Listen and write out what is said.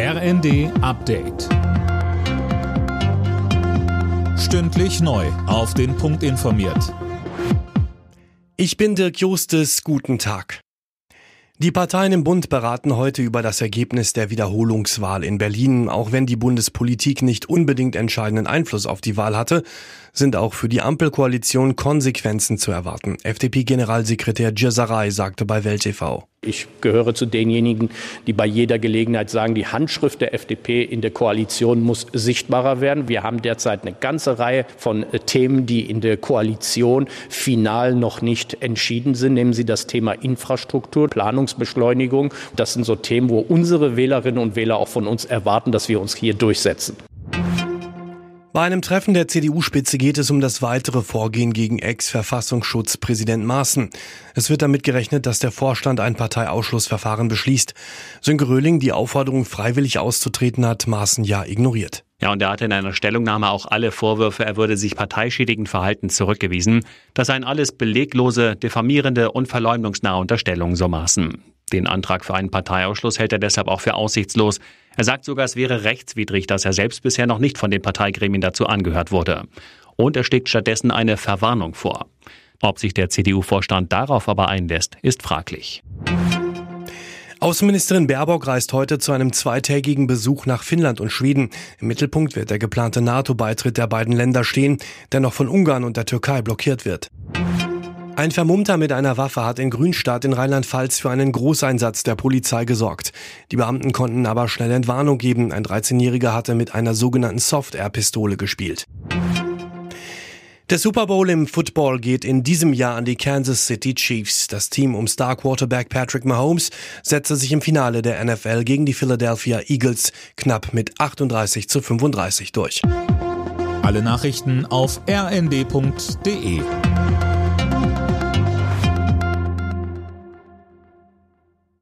RND Update. Stündlich neu. Auf den Punkt informiert. Ich bin Dirk Justes. Guten Tag. Die Parteien im Bund beraten heute über das Ergebnis der Wiederholungswahl in Berlin. Auch wenn die Bundespolitik nicht unbedingt entscheidenden Einfluss auf die Wahl hatte, sind auch für die Ampelkoalition Konsequenzen zu erwarten. FDP-Generalsekretär Djesaray sagte bei Welt TV. Ich gehöre zu denjenigen, die bei jeder Gelegenheit sagen, die Handschrift der FDP in der Koalition muss sichtbarer werden. Wir haben derzeit eine ganze Reihe von äh, Themen, die in der Koalition final noch nicht entschieden sind. Nehmen Sie das Thema Infrastruktur, Planungsbeschleunigung. Das sind so Themen, wo unsere Wählerinnen und Wähler auch von uns erwarten, dass wir uns hier durchsetzen. Bei einem Treffen der CDU-Spitze geht es um das weitere Vorgehen gegen Ex-Verfassungsschutzpräsident Maaßen. Es wird damit gerechnet, dass der Vorstand ein Parteiausschlussverfahren beschließt. Sönke Röhling die Aufforderung, freiwillig auszutreten, hat Maaßen ja ignoriert. Ja, und er hatte in einer Stellungnahme auch alle Vorwürfe, er würde sich parteischädigend verhalten, zurückgewiesen. Das seien alles beleglose, diffamierende und verleumdungsnahe Unterstellungen, so Maaßen. Den Antrag für einen Parteiausschluss hält er deshalb auch für aussichtslos. Er sagt sogar, es wäre rechtswidrig, dass er selbst bisher noch nicht von den Parteigremien dazu angehört wurde. Und er schlägt stattdessen eine Verwarnung vor. Ob sich der CDU-Vorstand darauf aber einlässt, ist fraglich. Außenministerin Baerbock reist heute zu einem zweitägigen Besuch nach Finnland und Schweden. Im Mittelpunkt wird der geplante NATO-Beitritt der beiden Länder stehen, der noch von Ungarn und der Türkei blockiert wird. Ein Vermummter mit einer Waffe hat in Grünstadt in Rheinland-Pfalz für einen Großeinsatz der Polizei gesorgt. Die Beamten konnten aber schnell Entwarnung geben. Ein 13-Jähriger hatte mit einer sogenannten Soft-Air-Pistole gespielt. Der Super Bowl im Football geht in diesem Jahr an die Kansas City Chiefs. Das Team um Star Quarterback Patrick Mahomes setzte sich im Finale der NFL gegen die Philadelphia Eagles knapp mit 38 zu 35 durch. Alle Nachrichten auf rnd.de